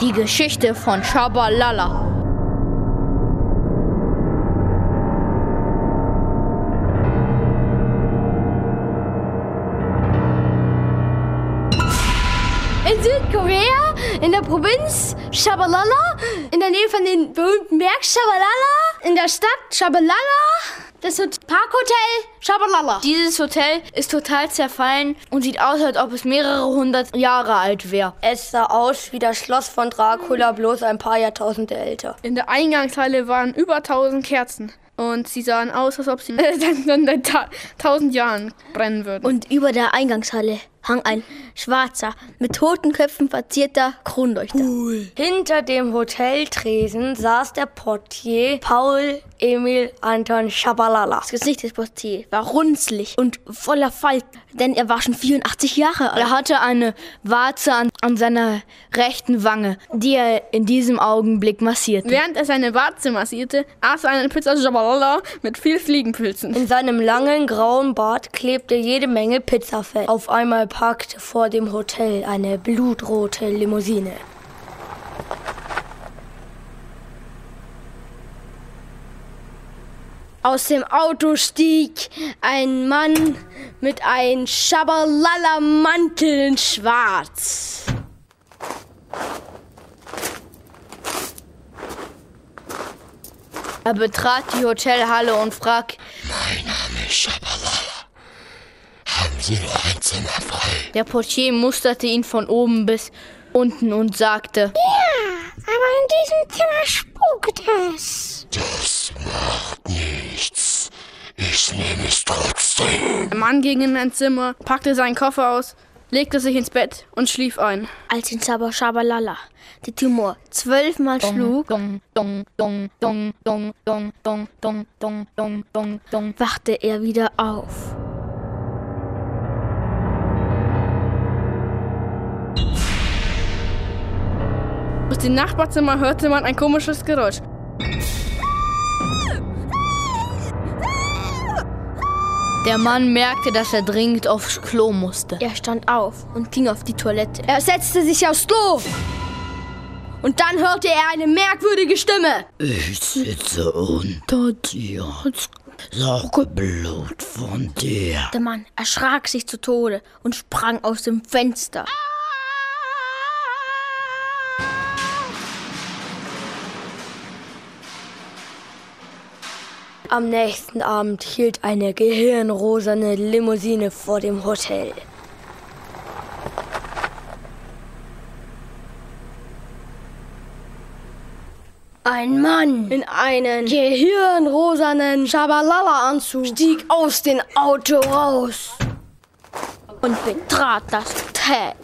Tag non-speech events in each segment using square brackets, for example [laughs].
Die Geschichte von Shabalala. In Südkorea, in der Provinz Shabalala, in der Nähe von den berühmten Berg Shabalala, in der Stadt Shabalala, das Hot- Parkhotel Shabalala. Dieses Hotel ist total zerfallen und sieht aus, als ob es mehrere hundert Jahre alt wäre. Es sah aus wie das Schloss von Dracula, bloß ein paar Jahrtausende älter. In der Eingangshalle waren über 1000 Kerzen. Und sie sahen aus, als ob sie [laughs] dann seit ta 1000 Jahren brennen würden. Und über der Eingangshalle hang ein schwarzer, mit toten Köpfen verzierter Kronleuchter. Hinter dem Hoteltresen saß der Portier Paul Emil Anton Schabalala. Das Gesicht des Portiers war runzlig und voller Falten, denn er war schon 84 Jahre alt. Er hatte eine Warze an, an seiner rechten Wange, die er in diesem Augenblick massierte. Während er seine Warze massierte, aß er eine Pizza Jabalala mit viel Fliegenpilzen. In seinem langen grauen Bart klebte jede Menge Pizzafett. Auf einmal parkte vor dem Hotel eine blutrote Limousine. Aus dem Auto stieg ein Mann mit einem Schabalala-Mantel in schwarz. Er betrat die Hotelhalle und fragte, Mein Name ist Shabalala haben sie nur ein Zimmer Der Portier musterte ihn von oben bis unten und sagte: Ja, aber in diesem Zimmer spukt es. Das macht nichts. Ich nehme es trotzdem. Der Mann ging in ein Zimmer, packte seinen Koffer aus, legte sich ins Bett und schlief ein. Als in Shabashabalala die Tumor zwölfmal schlug, wachte er wieder auf. Aus dem Nachbarzimmer hörte man ein komisches Geräusch. Der Mann merkte, dass er dringend aufs Klo musste. Er stand auf und ging auf die Toilette. Er setzte sich aufs Klo. Und dann hörte er eine merkwürdige Stimme. Ich sitze unter dir und sauge Blut von dir. Der Mann erschrak sich zu Tode und sprang aus dem Fenster. Am nächsten Abend hielt eine gehirnrosane Limousine vor dem Hotel. Ein Mann in einen gehirnrosanen Schabalala-Anzug stieg aus dem Auto raus und betrat das Hotel.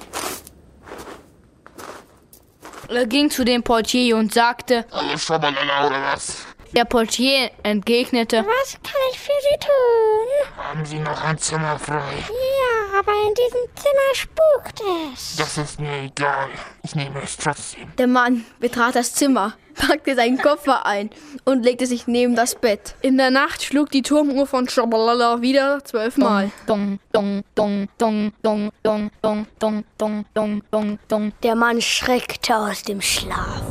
Er ging zu dem Portier und sagte, Alle Shabalala oder was? Der Portier entgegnete, Was kann ich für Sie tun? Haben Sie noch ein Zimmer frei? Ja, aber in diesem Zimmer spukt es. Das ist mir egal. Ich nehme es trotzdem. Der Mann betrat das Zimmer, packte seinen Koffer ein und legte sich neben das Bett. In der Nacht schlug die Turmuhr von Shabalala wieder zwölfmal. dong, dong, dong, dong, dong, dong, dong, dong, dong, dong, dong, dong. Der Mann schreckte aus dem Schlaf.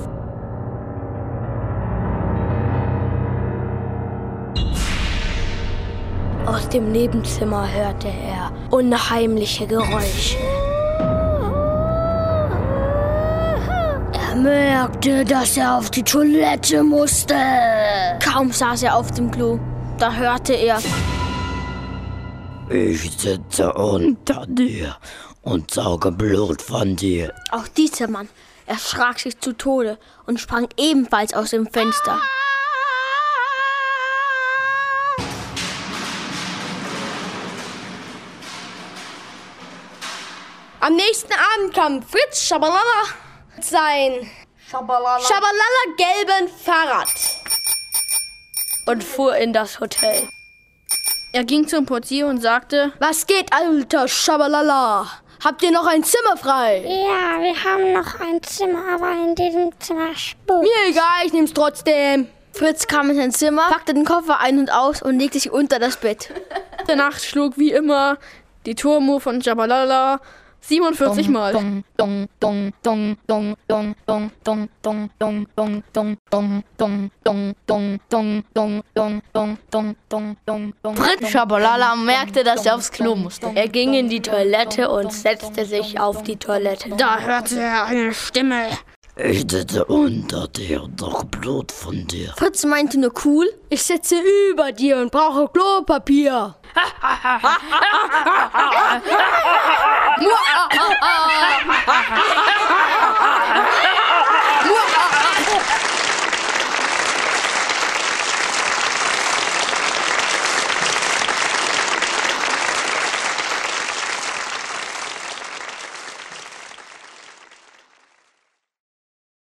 Aus dem Nebenzimmer hörte er unheimliche Geräusche. Er merkte, dass er auf die Toilette musste. Kaum saß er auf dem Klo, da hörte er, Ich sitze unter dir und sauge Blut von dir. auch dieser Mann erschrak sich zu Tode und sprang ebenfalls aus dem Fenster. Am nächsten Abend kam Fritz Schabalala mit sein Schabalala gelben Fahrrad. und fuhr in das Hotel. Er ging zum Portier und sagte, Was geht, alter Schabalala? Habt ihr noch ein Zimmer frei? Ja, wir haben noch ein Zimmer, aber in diesem Zimmer spukt. Mir egal, ich nehm's trotzdem. Fritz kam in sein Zimmer, packte den Koffer ein und aus und legte sich unter das Bett. der [laughs] Nacht schlug wie immer die Turmuhr von Jabalala 47 Mal. Fritz Schabalala merkte, dass er aufs Klo musste. Er ging in die Toilette und setzte sich auf die Toilette. Da hörte er eine Stimme. Ich sitze unter dir doch Blut von dir. Fritz meinte nur cool, ich sitze über dir und brauche Klopapier. वाह [laughs]